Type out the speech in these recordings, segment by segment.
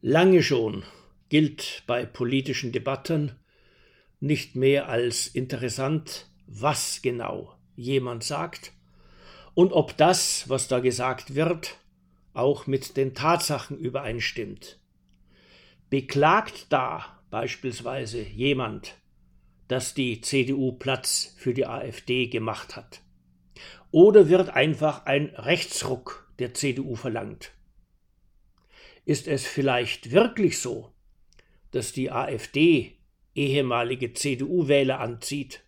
Lange schon gilt bei politischen Debatten nicht mehr als interessant, was genau jemand sagt und ob das, was da gesagt wird, auch mit den Tatsachen übereinstimmt. Beklagt da beispielsweise jemand, dass die CDU Platz für die AfD gemacht hat? Oder wird einfach ein Rechtsruck der CDU verlangt? Ist es vielleicht wirklich so, dass die AfD ehemalige CDU-Wähler anzieht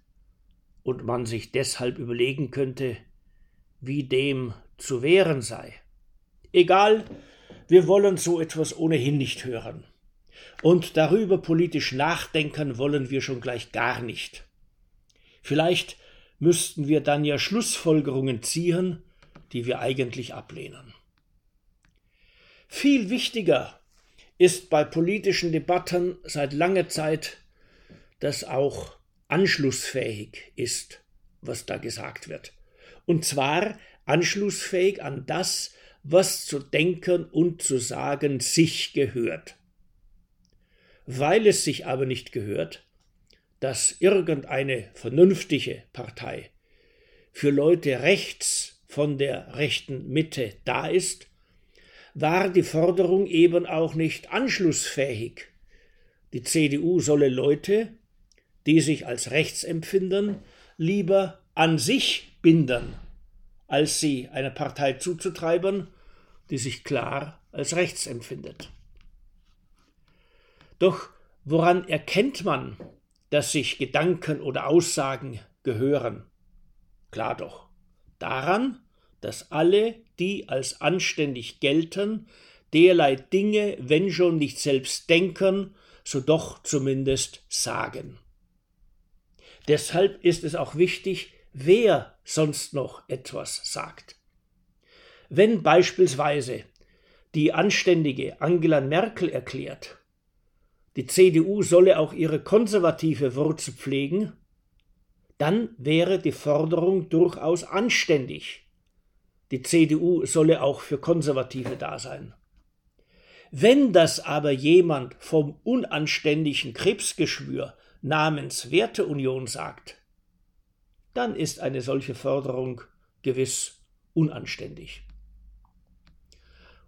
und man sich deshalb überlegen könnte, wie dem zu wehren sei? Egal, wir wollen so etwas ohnehin nicht hören. Und darüber politisch nachdenken wollen wir schon gleich gar nicht. Vielleicht müssten wir dann ja Schlussfolgerungen ziehen, die wir eigentlich ablehnen. Viel wichtiger ist bei politischen Debatten seit langer Zeit, dass auch anschlussfähig ist, was da gesagt wird. Und zwar anschlussfähig an das, was zu denken und zu sagen sich gehört. Weil es sich aber nicht gehört, dass irgendeine vernünftige Partei für Leute rechts von der rechten Mitte da ist, war die Forderung eben auch nicht anschlussfähig. Die CDU solle Leute, die sich als rechts empfinden, lieber an sich binden, als sie einer Partei zuzutreiben, die sich klar als rechts empfindet. Doch woran erkennt man, dass sich Gedanken oder Aussagen gehören? Klar doch, daran, dass alle, die als anständig gelten, derlei Dinge, wenn schon nicht selbst denken, so doch zumindest sagen. Deshalb ist es auch wichtig, wer sonst noch etwas sagt. Wenn beispielsweise die anständige Angela Merkel erklärt, die CDU solle auch ihre konservative Wurzel pflegen, dann wäre die Forderung durchaus anständig. Die CDU solle auch für Konservative da sein. Wenn das aber jemand vom unanständigen Krebsgeschwür namens Werteunion sagt, dann ist eine solche Forderung gewiss unanständig.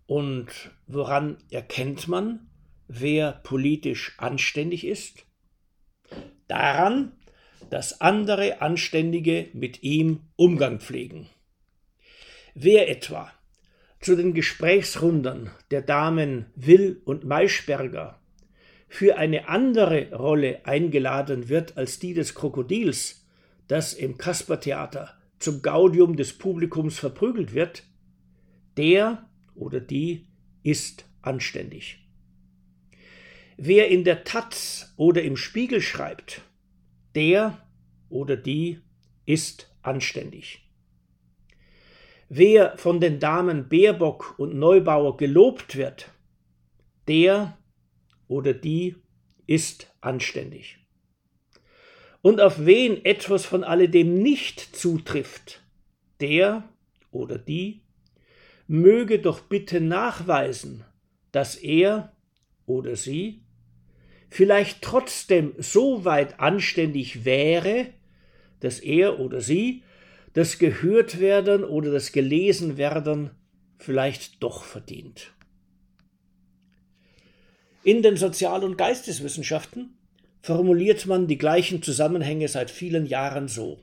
Und woran erkennt man, wer politisch anständig ist? Daran, dass andere Anständige mit ihm Umgang pflegen. Wer etwa zu den Gesprächsrunden der Damen Will und Maischberger für eine andere Rolle eingeladen wird als die des Krokodils, das im Kaspertheater zum Gaudium des Publikums verprügelt wird, der oder die ist anständig. Wer in der Taz oder im Spiegel schreibt, der oder die ist anständig. Wer von den Damen Baerbock und Neubauer gelobt wird, der oder die ist anständig. Und auf wen etwas von alledem nicht zutrifft, der oder die möge doch bitte nachweisen, dass er oder sie vielleicht trotzdem so weit anständig wäre, dass er oder sie das gehört werden oder das gelesen werden vielleicht doch verdient. In den Sozial- und Geisteswissenschaften formuliert man die gleichen Zusammenhänge seit vielen Jahren so.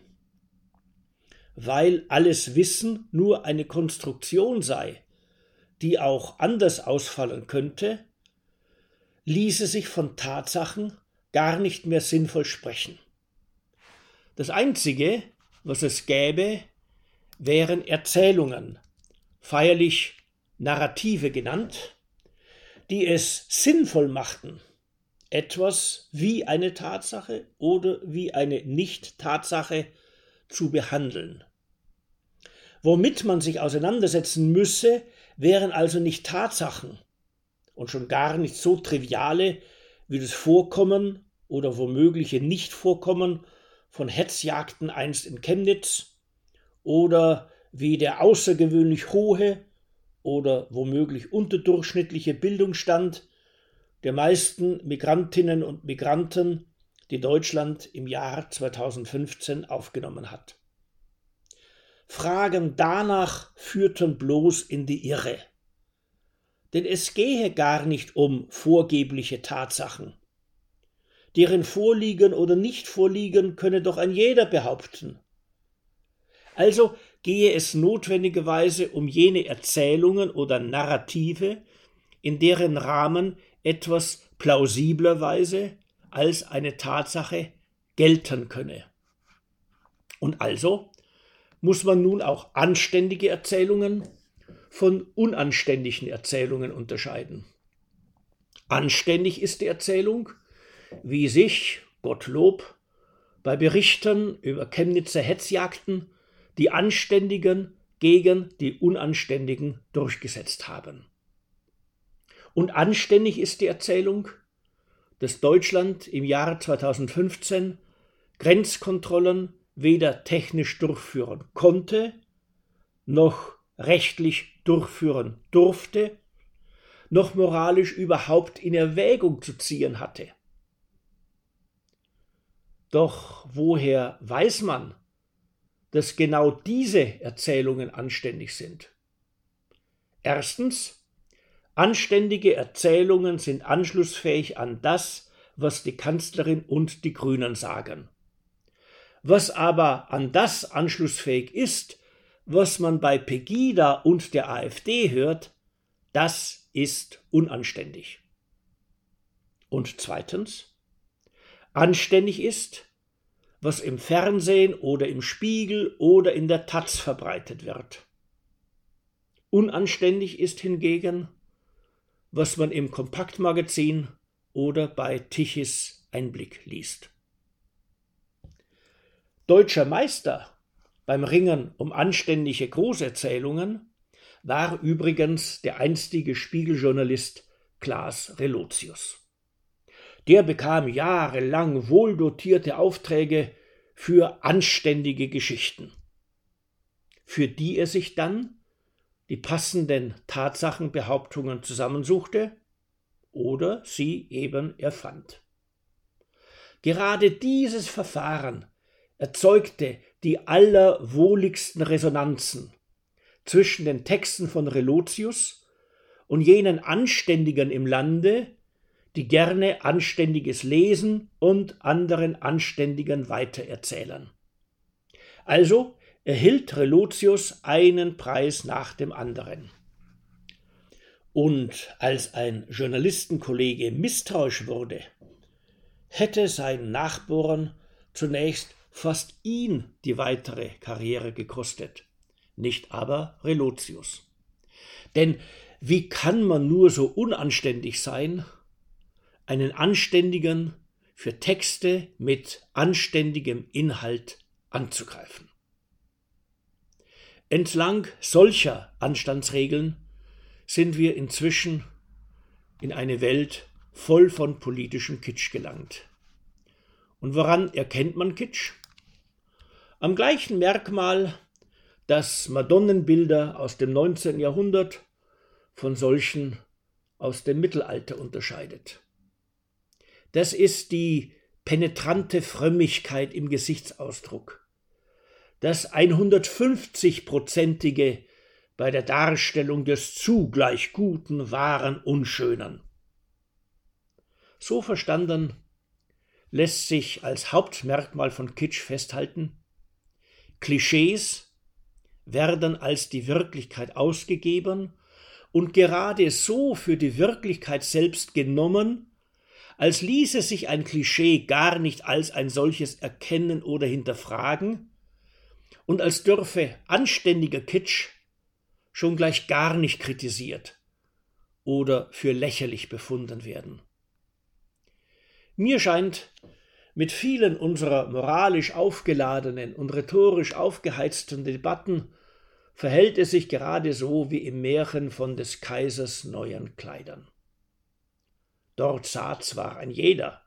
Weil alles Wissen nur eine Konstruktion sei, die auch anders ausfallen könnte, ließe sich von Tatsachen gar nicht mehr sinnvoll sprechen. Das Einzige, was es gäbe, wären Erzählungen, feierlich Narrative genannt, die es sinnvoll machten, etwas wie eine Tatsache oder wie eine Nicht-Tatsache zu behandeln. Womit man sich auseinandersetzen müsse, wären also nicht Tatsachen, und schon gar nicht so triviale wie das Vorkommen oder womögliche Nichtvorkommen von Hetzjagden einst in Chemnitz oder wie der außergewöhnlich hohe oder womöglich unterdurchschnittliche Bildungsstand der meisten Migrantinnen und Migranten, die Deutschland im Jahr 2015 aufgenommen hat. Fragen danach führten bloß in die Irre. Denn es gehe gar nicht um vorgebliche Tatsachen. Deren Vorliegen oder Nicht-Vorliegen könne doch ein jeder behaupten. Also gehe es notwendigerweise um jene Erzählungen oder Narrative, in deren Rahmen etwas plausiblerweise als eine Tatsache gelten könne. Und also muss man nun auch anständige Erzählungen von unanständigen Erzählungen unterscheiden. Anständig ist die Erzählung, wie sich, Gottlob, bei Berichten über Chemnitzer Hetzjagden die Anständigen gegen die Unanständigen durchgesetzt haben. Und anständig ist die Erzählung, dass Deutschland im Jahre 2015 Grenzkontrollen weder technisch durchführen konnte, noch rechtlich durchführen durfte, noch moralisch überhaupt in Erwägung zu ziehen hatte. Doch woher weiß man, dass genau diese Erzählungen anständig sind? Erstens, anständige Erzählungen sind anschlussfähig an das, was die Kanzlerin und die Grünen sagen. Was aber an das anschlussfähig ist, was man bei Pegida und der AfD hört, das ist unanständig. Und zweitens, anständig ist, was im Fernsehen oder im Spiegel oder in der Taz verbreitet wird. Unanständig ist hingegen, was man im Kompaktmagazin oder bei Tichys Einblick liest. Deutscher Meister beim Ringen um anständige Großerzählungen war übrigens der einstige Spiegeljournalist Klaas Relotius. Der bekam jahrelang wohldotierte Aufträge für anständige Geschichten, für die er sich dann die passenden Tatsachenbehauptungen zusammensuchte oder sie eben erfand. Gerade dieses Verfahren erzeugte die allerwohligsten Resonanzen zwischen den Texten von Relotius und jenen Anständigen im Lande, die gerne Anständiges lesen und anderen Anständigen weitererzählen. Also erhielt Relotius einen Preis nach dem anderen. Und als ein Journalistenkollege misstrauisch wurde, hätte sein Nachbohren zunächst fast ihn die weitere Karriere gekostet, nicht aber Relotius. Denn wie kann man nur so unanständig sein, einen Anständigen für Texte mit anständigem Inhalt anzugreifen? Entlang solcher Anstandsregeln sind wir inzwischen in eine Welt voll von politischem Kitsch gelangt. Und woran erkennt man Kitsch? Am gleichen Merkmal, das Madonnenbilder aus dem 19. Jahrhundert von solchen aus dem Mittelalter unterscheidet. Das ist die penetrante Frömmigkeit im Gesichtsausdruck, das 150-prozentige bei der Darstellung des zugleich Guten, Wahren, Unschönen. So verstanden lässt sich als Hauptmerkmal von Kitsch festhalten, Klischees werden als die Wirklichkeit ausgegeben und gerade so für die Wirklichkeit selbst genommen, als ließe sich ein Klischee gar nicht als ein solches erkennen oder hinterfragen und als dürfe anständiger Kitsch schon gleich gar nicht kritisiert oder für lächerlich befunden werden. Mir scheint, mit vielen unserer moralisch aufgeladenen und rhetorisch aufgeheizten Debatten verhält es sich gerade so wie im Märchen von des Kaisers neuen Kleidern. Dort sah zwar ein jeder,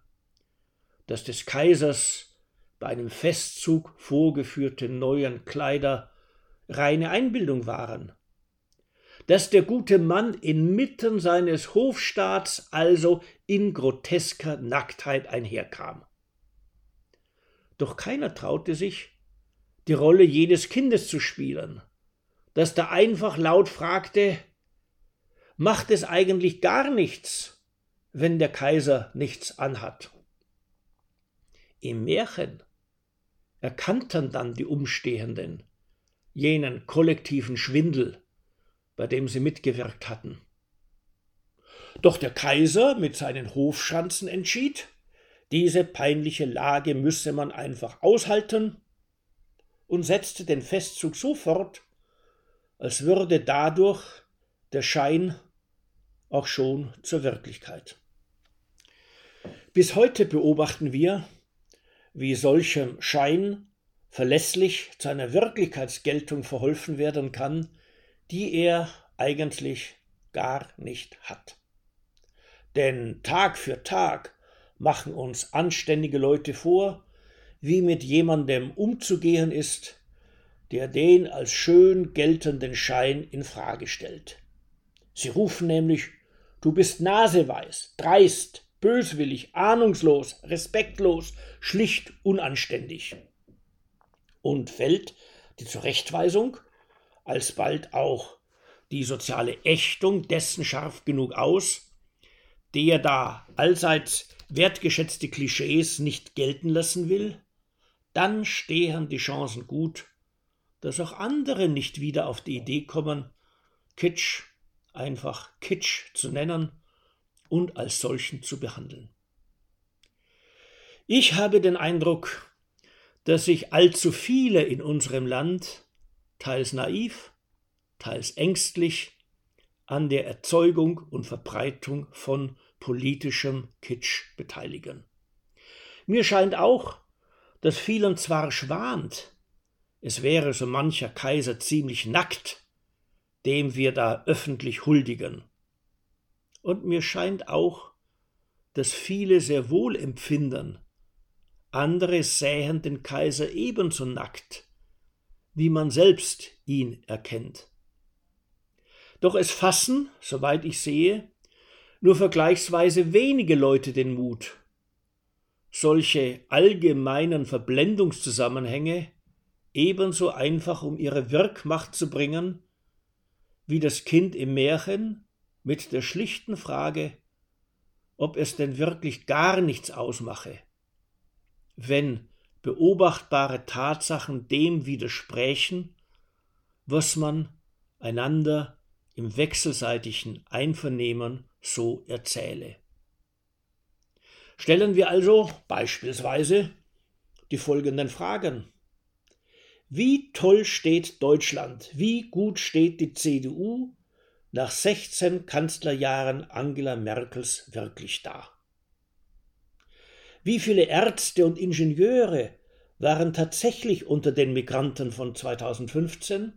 dass des Kaisers bei einem Festzug vorgeführte neuen Kleider reine Einbildung waren, dass der gute Mann inmitten seines Hofstaats also in grotesker Nacktheit einherkam. Doch keiner traute sich, die Rolle jedes Kindes zu spielen, das da einfach laut fragte Macht es eigentlich gar nichts, wenn der Kaiser nichts anhat? Im Märchen erkannten dann die Umstehenden jenen kollektiven Schwindel, bei dem sie mitgewirkt hatten. Doch der Kaiser mit seinen Hofschanzen entschied, diese peinliche Lage müsse man einfach aushalten und setzte den Festzug so fort, als würde dadurch der Schein auch schon zur Wirklichkeit. Bis heute beobachten wir, wie solchem Schein verlässlich zu einer Wirklichkeitsgeltung verholfen werden kann, die er eigentlich gar nicht hat. Denn Tag für Tag machen uns anständige Leute vor, wie mit jemandem umzugehen ist, der den als schön geltenden Schein in Frage stellt. Sie rufen nämlich Du bist naseweiß, dreist, böswillig, ahnungslos, respektlos, schlicht unanständig. Und fällt die Zurechtweisung, alsbald auch die soziale Ächtung dessen scharf genug aus, der da allseits wertgeschätzte Klischees nicht gelten lassen will, dann stehen die Chancen gut, dass auch andere nicht wieder auf die Idee kommen, Kitsch einfach Kitsch zu nennen und als solchen zu behandeln. Ich habe den Eindruck, dass sich allzu viele in unserem Land, teils naiv, teils ängstlich, an der Erzeugung und Verbreitung von politischem Kitsch beteiligen. Mir scheint auch, dass vielen zwar schwant, es wäre so mancher Kaiser ziemlich nackt, dem wir da öffentlich huldigen. Und mir scheint auch, dass viele sehr wohl empfinden, andere sähen den Kaiser ebenso nackt, wie man selbst ihn erkennt. Doch es fassen, soweit ich sehe, nur vergleichsweise wenige Leute den Mut, solche allgemeinen Verblendungszusammenhänge ebenso einfach um ihre Wirkmacht zu bringen, wie das Kind im Märchen mit der schlichten Frage, ob es denn wirklich gar nichts ausmache, wenn beobachtbare Tatsachen dem widersprechen, was man einander im wechselseitigen Einvernehmen so erzähle. Stellen wir also beispielsweise die folgenden Fragen. Wie toll steht Deutschland? Wie gut steht die CDU nach 16 Kanzlerjahren Angela Merkels wirklich da? Wie viele Ärzte und Ingenieure waren tatsächlich unter den Migranten von 2015?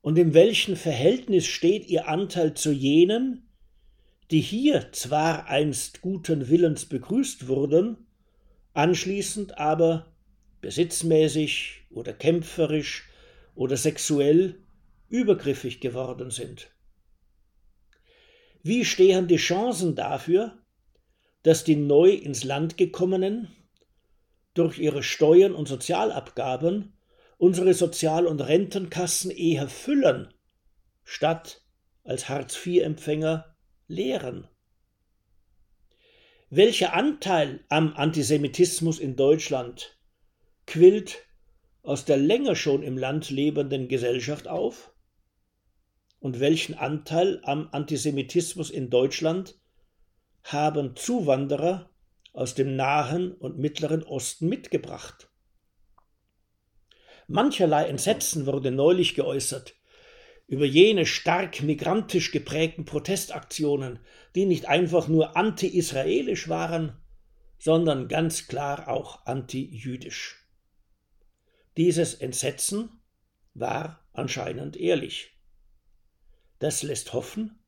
Und in welchem Verhältnis steht ihr Anteil zu jenen, die hier zwar einst guten Willens begrüßt wurden, anschließend aber besitzmäßig oder kämpferisch oder sexuell übergriffig geworden sind? Wie stehen die Chancen dafür, dass die neu ins Land gekommenen durch ihre Steuern und Sozialabgaben unsere Sozial- und Rentenkassen eher füllen, statt als Hartz-IV-Empfänger leeren. Welcher Anteil am Antisemitismus in Deutschland quillt aus der länger schon im Land lebenden Gesellschaft auf? Und welchen Anteil am Antisemitismus in Deutschland haben Zuwanderer aus dem Nahen und Mittleren Osten mitgebracht. Mancherlei Entsetzen wurde neulich geäußert über jene stark migrantisch geprägten Protestaktionen, die nicht einfach nur anti-israelisch waren, sondern ganz klar auch anti-jüdisch. Dieses Entsetzen war anscheinend ehrlich. Das lässt hoffen,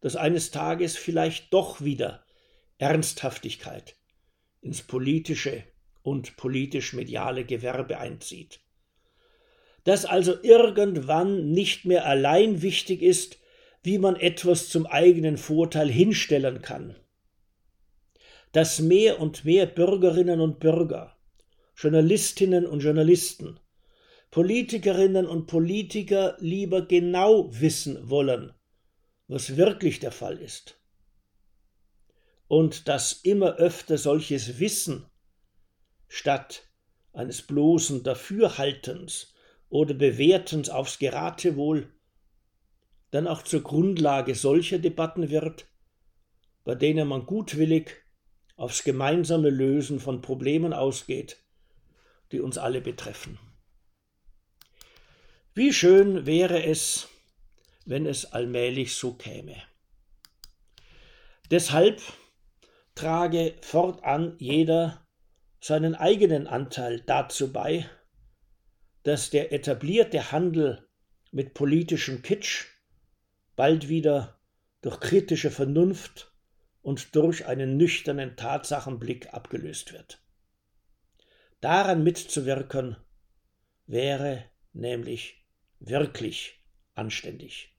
dass eines Tages vielleicht doch wieder Ernsthaftigkeit ins politische und politisch-mediale Gewerbe einzieht. dass also irgendwann nicht mehr allein wichtig ist, wie man etwas zum eigenen Vorteil hinstellen kann, dass mehr und mehr Bürgerinnen und Bürger, Journalistinnen und Journalisten, Politikerinnen und Politiker lieber genau wissen wollen, was wirklich der Fall ist. Und dass immer öfter solches Wissen statt eines bloßen Dafürhaltens oder Bewertens aufs Geratewohl dann auch zur Grundlage solcher Debatten wird, bei denen man gutwillig aufs gemeinsame Lösen von Problemen ausgeht, die uns alle betreffen. Wie schön wäre es, wenn es allmählich so käme. Deshalb trage fortan jeder seinen eigenen Anteil dazu bei, dass der etablierte Handel mit politischem Kitsch bald wieder durch kritische Vernunft und durch einen nüchternen Tatsachenblick abgelöst wird. Daran mitzuwirken wäre nämlich wirklich anständig.